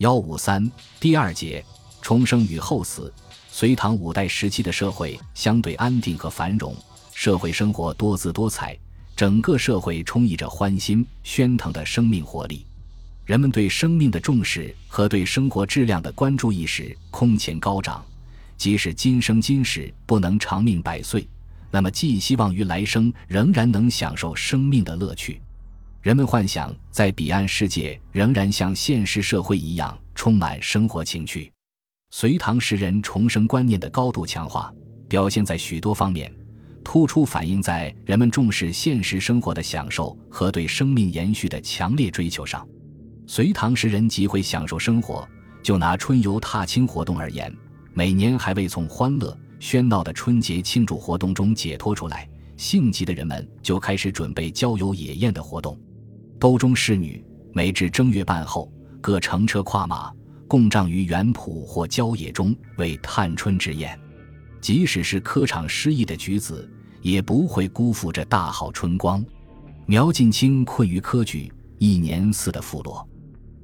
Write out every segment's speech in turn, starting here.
幺五三第二节重生与后死。隋唐五代时期的社会相对安定和繁荣，社会生活多姿多彩，整个社会充溢着欢欣喧腾的生命活力。人们对生命的重视和对生活质量的关注意识空前高涨。即使今生今世不能长命百岁，那么寄希望于来生仍然能享受生命的乐趣。人们幻想在彼岸世界仍然像现实社会一样充满生活情趣。隋唐时人重生观念的高度强化，表现在许多方面，突出反映在人们重视现实生活的享受和对生命延续的强烈追求上。隋唐时人极会享受生活，就拿春游踏青活动而言。每年还未从欢乐喧闹的春节庆祝活动中解脱出来，性急的人们就开始准备郊游野宴的活动。兜中侍女每至正月半后，各乘车跨马，共帐于园圃或郊野中为探春之宴。即使是科场失意的举子，也不会辜负这大好春光。苗晋卿困于科举，一年似的负落。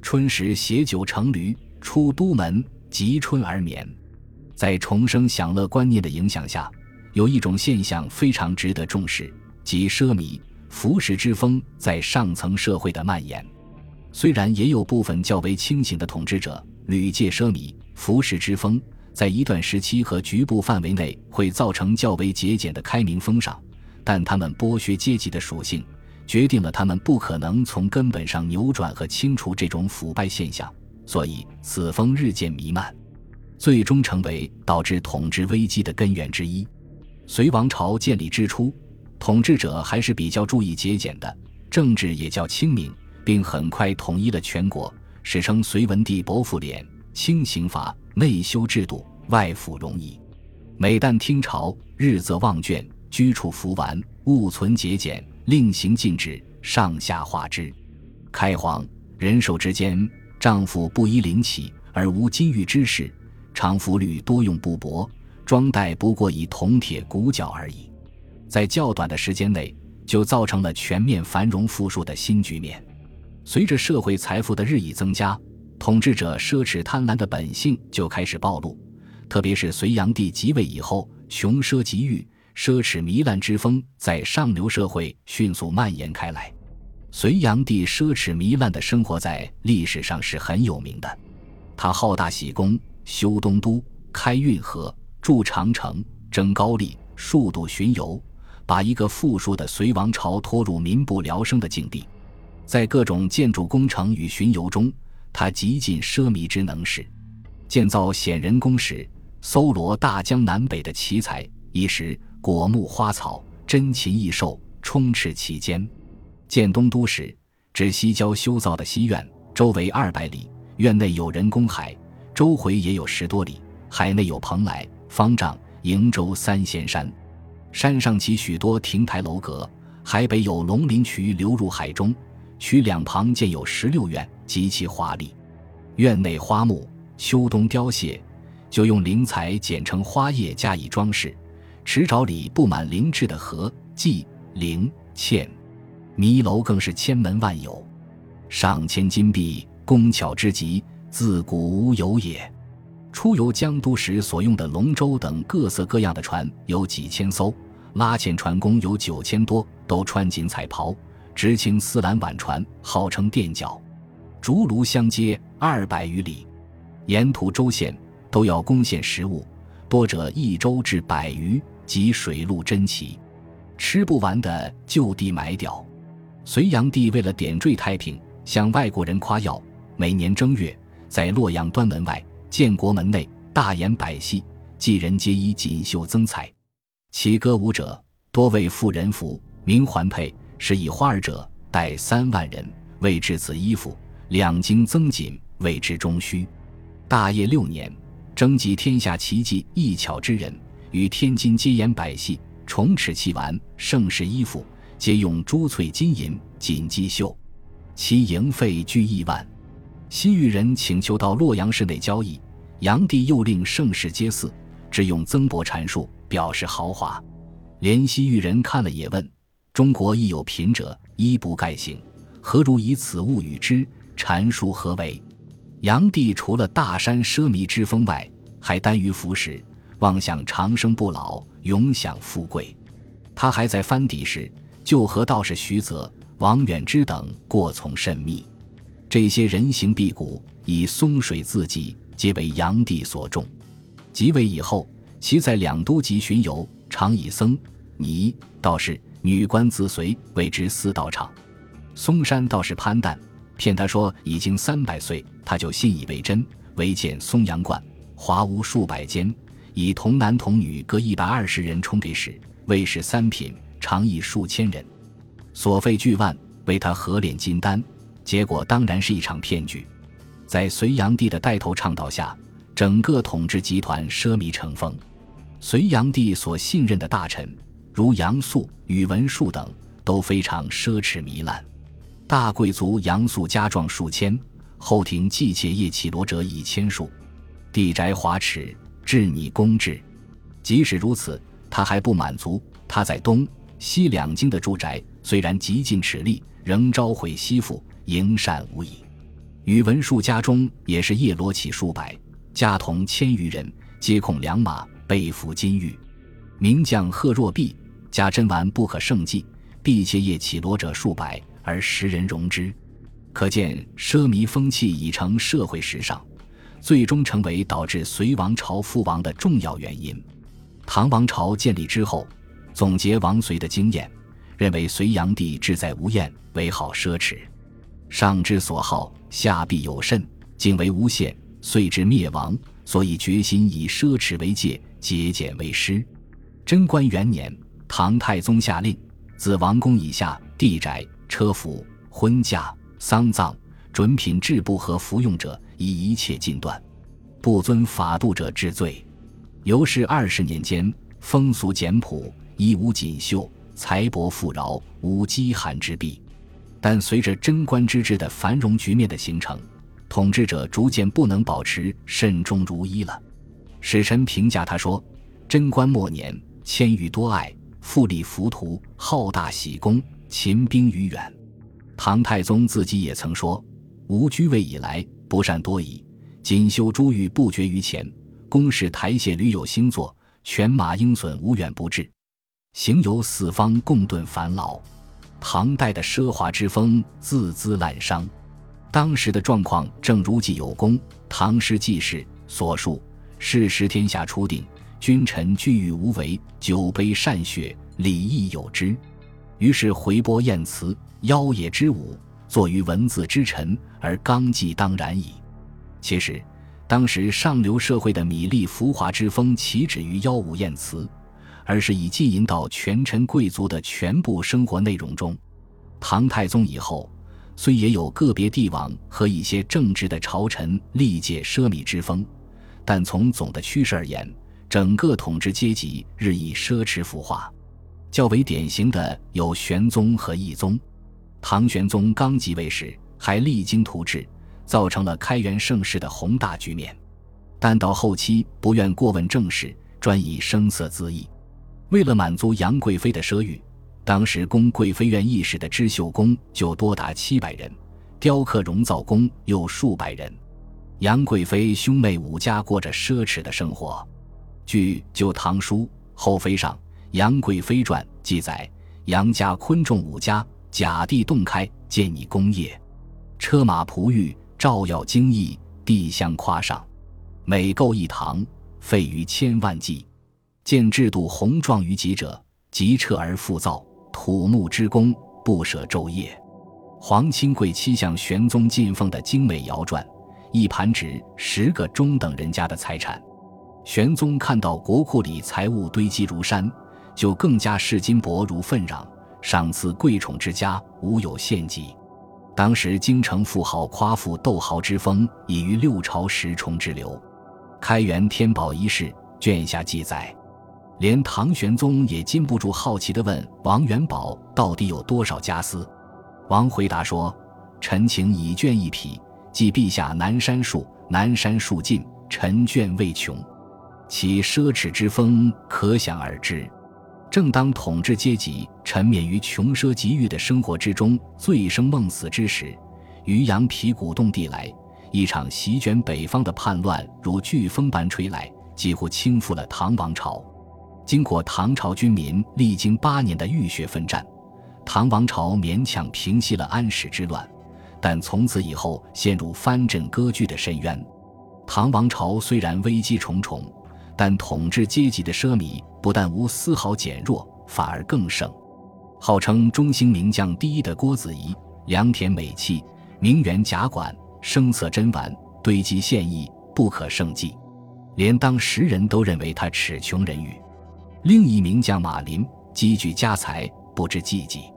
春时携酒乘驴出都门，及春而眠。在重生享乐观念的影响下，有一种现象非常值得重视，即奢靡浮食之风在上层社会的蔓延。虽然也有部分较为清醒的统治者屡借奢靡浮食之风，在一段时期和局部范围内会造成较为节俭的开明风尚，但他们剥削阶级的属性，决定了他们不可能从根本上扭转和清除这种腐败现象，所以此风日渐弥漫。最终成为导致统治危机的根源之一。隋王朝建立之初，统治者还是比较注意节俭的，政治也较清明，并很快统一了全国，史称隋文帝薄赋敛，轻刑罚，内修制度，外抚容易。每旦听朝，日则忘卷，居处服完，物存节俭，令行禁止，上下化之。开皇，人手之间，丈夫不依领起，而无金玉之事。常服履多用布帛，装带不过以铜铁骨角而已，在较短的时间内就造成了全面繁荣富庶的新局面。随着社会财富的日益增加，统治者奢侈贪婪的本性就开始暴露。特别是隋炀帝即位以后，穷奢极欲、奢侈糜烂之风在上流社会迅速蔓延开来。隋炀帝奢侈糜烂的生活在历史上是很有名的，他好大喜功。修东都，开运河，筑长城，征高丽，数度巡游，把一个富庶的隋王朝拖入民不聊生的境地。在各种建筑工程与巡游中，他极尽奢靡之能事。建造显仁宫时，搜罗大江南北的奇才，一时果木花草、珍禽异兽充斥其间。建东都时，指西郊修造的西院，周围二百里，院内有人工海。周回也有十多里，海内有蓬莱、方丈、瀛洲三仙山，山上起许多亭台楼阁。海北有龙鳞渠流入海中，渠两旁建有十六院，极其华丽。院内花木秋冬凋谢，就用灵材剪成花叶加以装饰。池沼里布满灵芝的荷、荠、苓、茜，迷楼更是千门万有，上千金碧，工巧之极。自古无有也。出游江都时所用的龙舟等各色各样的船有几千艘，拉纤船工有九千多，都穿锦彩袍，执青丝缆挽船，号称垫脚。竹炉相接二百余里，沿途州县都要攻献食物，多者一周至百余，及水陆珍奇，吃不完的就地埋掉。隋炀帝为了点缀太平，向外国人夸耀，每年正月。在洛阳端门外、建国门内大演百戏，妓人皆以锦绣增彩。其歌舞者多为妇人服，名环佩，是以花儿者带三万人，为制此衣服，两京增锦，谓之中虚。大业六年，征集天下奇技艺巧之人，与天津皆演百戏，重齿器玩，盛世衣服，皆用珠翠金银锦机绣，其营费居亿万。西域人请求到洛阳市内交易，炀帝又令盛世皆祀，只用增帛阐述，表示豪华。连西域人看了也问：中国亦有贫者，衣不盖行，何如以此物与之？阐述何为？炀帝除了大山奢靡之风外，还耽于服饰，妄想长生不老，永享富贵。他还在藩邸时，就和道士徐泽、王远之等过从甚密。这些人形辟谷，以松水自济，皆为炀帝所重。即位以后，其在两都集巡游，常以僧、尼、道士、女官自随，谓之四道场。嵩山道士潘旦骗他说已经三百岁，他就信以为真，唯建嵩阳观，华屋数百间，以童男童女各一百二十人充给使，卫士三品，常以数千人，所费巨万，为他合炼金丹。结果当然是一场骗局，在隋炀帝的带头倡导下，整个统治集团奢靡成风。隋炀帝所信任的大臣，如杨素、宇文述等，都非常奢侈糜烂。大贵族杨素家壮数千，后庭祭妾叶绮罗者以千数，地宅华侈，制拟工制。即使如此，他还不满足。他在东西两京的住宅，虽然极尽齿力，仍招毁西府。营善无已，宇文述家中也是叶罗绮数百，家童千余人，皆控良马，被俘金玉。名将贺若弼家珍玩不可胜计，婢妾叶绮罗者数百，而十人容之。可见奢靡风气已成社会时尚，最终成为导致隋王朝覆亡的重要原因。唐王朝建立之后，总结王隋的经验，认为隋炀帝志在无厌，唯好奢侈。上之所好，下必有甚，竟为无限，遂至灭亡。所以决心以奢侈为戒，节俭为师。贞观元年，唐太宗下令，自王宫以下，地宅、车服、婚嫁、丧葬、准品制不合服用者，以一切禁断；不遵法度者治罪。由是二十年间，风俗简朴，衣无锦绣，财帛富饶，无饥寒之弊。但随着贞观之治的繁荣局面的形成，统治者逐渐不能保持慎终如一了。使臣评价他说：“贞观末年，谦于多爱，富丽浮屠，好大喜功，勤兵于远。”唐太宗自己也曾说：“吾居位以来，不善多疑，锦绣珠玉不绝于前，宫室台榭屡有新作，犬马鹰隼无远不至，行游四方，共顿烦劳。”唐代的奢华之风自滋滥觞，当时的状况正如既有功《唐诗纪事》所述：“世时天下初定，君臣俱欲无为，酒杯善谑，礼义有之。”于是回拨宴词，妖冶之舞，作于文字之臣，而纲纪当然矣。其实，当时上流社会的米粒浮华之风岂止于妖舞艳词？而是已浸淫到权臣贵族的全部生活内容中。唐太宗以后，虽也有个别帝王和一些正直的朝臣历届奢靡之风，但从总的趋势而言，整个统治阶级日益奢侈腐化。较为典型的有玄宗和懿宗。唐玄宗刚即位时，还励精图治，造成了开元盛世的宏大局面。但到后期，不愿过问政事，专以声色恣意。为了满足杨贵妃的奢欲，当时供贵妃院议事的织绣工就多达七百人，雕刻熔造工又数百人。杨贵妃兄妹五家过着奢侈的生活。据《旧唐书·后妃上·杨贵妃传》记载，杨家昆仲五家，甲地洞开，建拟工业，车马仆御，照耀精益，地相夸上，每购一堂，费于千万计。见制度宏壮于己者，即彻而复造，土木之工不舍昼夜。皇亲贵戚向玄宗进奉的精美窑传，一盘值十个中等人家的财产。玄宗看到国库里财物堆积如山，就更加视金帛如粪壤，赏赐贵宠之家无有限极。当时京城富豪夸父斗豪之风已于六朝十重之流。开元天宝一世卷下记载。连唐玄宗也禁不住好奇地问王元宝：“到底有多少家私？”王回答说：“臣请以卷一匹，即陛下南山树，南山树尽，臣卷未穷。”其奢侈之风可想而知。正当统治阶级沉湎于穷奢极欲的生活之中，醉生梦死之时，渔阳皮鼓动地来，一场席卷北方的叛乱如飓风般吹来，几乎倾覆了唐王朝。经过唐朝军民历经八年的浴血奋战，唐王朝勉强平息了安史之乱，但从此以后陷入藩镇割据的深渊。唐王朝虽然危机重重，但统治阶级的奢靡不但无丝毫减弱，反而更盛。号称中兴名将第一的郭子仪，良田美器，名园甲馆，声色珍玩，堆积现役，不可胜计，连当时人都认为他耻穷人语。另一名将马林积聚家财，不知济济，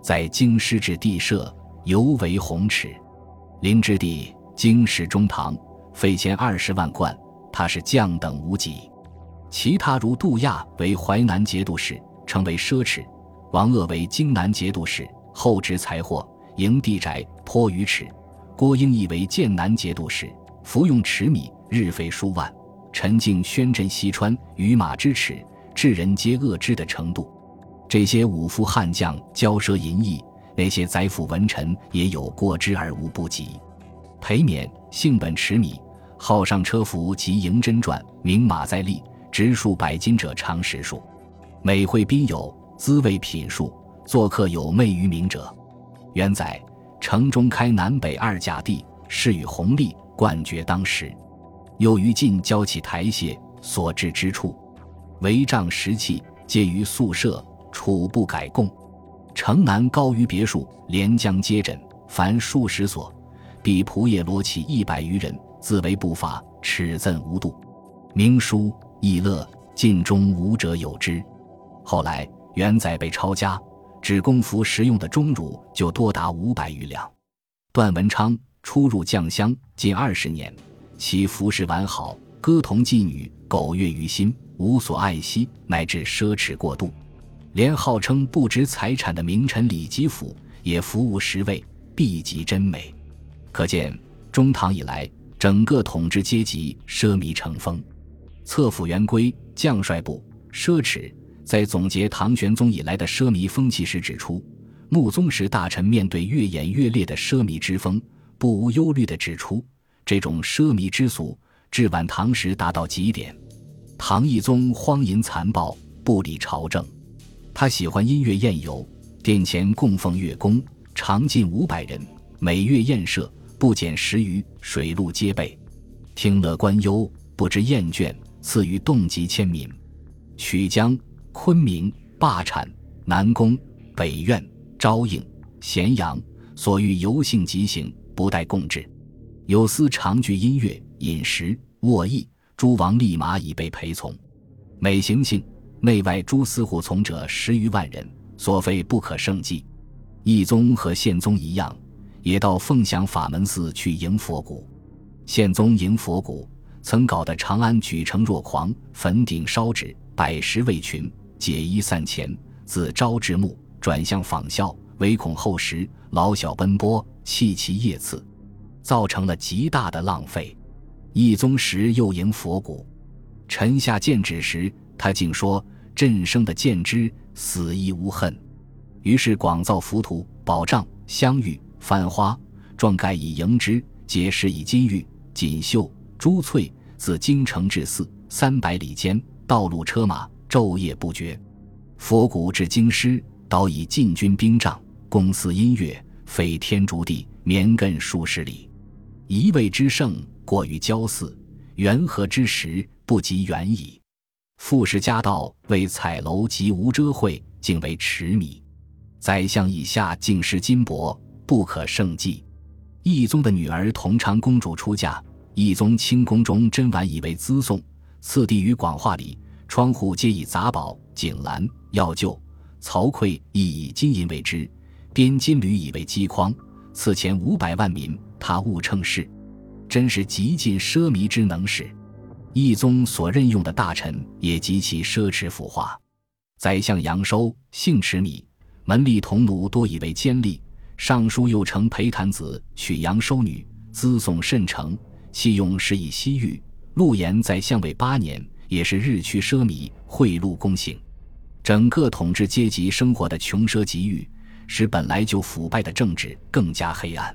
在京师置地设，尤为宏耻。林之地，京师中堂，费钱二十万贯，他是将等无几。其他如杜亚为淮南节度使，成为奢侈；王鄂为荆南节度使，后值财货，营地宅，颇于耻；郭英义为剑南节度使，服用池米，日费数万；陈敬宣镇西川，与马之耻。世人皆恶之的程度，这些武夫悍将骄奢淫逸，那些宰辅文臣也有过之而无不及。裴冕性本持米，好上车服及迎真传，名马在立，直数百斤者常十数。每会宾友，滋味品数，做客有媚于名者。原载城中开南北二甲地，是与弘历冠绝当时。又于晋交起台榭所至之处。帷帐石器皆于宿舍，楚不改供。城南高于别墅，连江接枕，凡数十所。比仆夜罗绮一百余人，自为不法，耻憎无度。明书逸乐，尽中无者有之。后来元载被抄家，只供服食用的钟乳就多达五百余两。段文昌出入酱香近二十年，其服饰完好，歌童妓女，苟悦于心。无所爱惜，乃至奢侈过度，连号称不值财产的名臣李吉甫也服务十位，必极真美。可见中唐以来，整个统治阶级奢靡成风。侧府元规将帅部奢侈，在总结唐玄宗以来的奢靡风气时指出，穆宗时大臣面对越演越烈的奢靡之风，不无忧虑地指出，这种奢靡之俗至晚唐时达到极点。唐懿宗荒淫残暴，不理朝政。他喜欢音乐宴游，殿前供奉乐工，常近五百人，每月宴设不减十余，水陆皆备。听乐观忧，不知厌倦，赐予动极千民。曲江、昆明、霸产、南宫、北苑、昭应、咸阳，所欲游幸即行，不待供制。有司常具音乐、饮食、卧逸。诸王立马已被陪从，每行幸，内外诸司护从者十余万人，所费不可胜计。义宗和宪宗一样，也到凤翔法门寺去迎佛骨。宪宗迎佛骨，曾搞得长安举城若狂，坟顶烧纸，百十位群，解衣散钱，自朝至暮，转向仿效，唯恐后时老小奔波，弃其夜次，造成了极大的浪费。义宗时又迎佛骨，臣下见旨时，他竟说：“朕生的见之，死亦无恨。”于是广造浮屠、宝帐、香玉、繁花，状盖以迎之，皆饰以金玉、锦绣、珠翠，自京城至寺三百里间，道路车马昼夜不绝。佛骨至京师，导以禁军兵帐，公司音乐，飞天逐地，绵亘数十里，一味之盛。过于骄肆，元和之时不及远矣。富士家道为彩楼及无遮会，竟为池米。宰相以下竟失金帛，不可胜计。懿宗的女儿同昌公主出嫁，懿宗清宫中珍玩以为资送，次第于广化里，窗户皆以杂宝、锦兰、药臼、曹刿亦以金银为之，编金缕以为机框，赐钱五百万民，他误称是。真是极尽奢靡之能事，懿宗所任用的大臣也极其奢侈腐化。宰相杨收性持米，门吏童奴多以为奸吏。尚书右丞裴谭子娶杨收女，资送甚成，弃用是以西域。陆延在相位八年，也是日趋奢靡，贿赂公行。整个统治阶级生活的穷奢极欲，使本来就腐败的政治更加黑暗。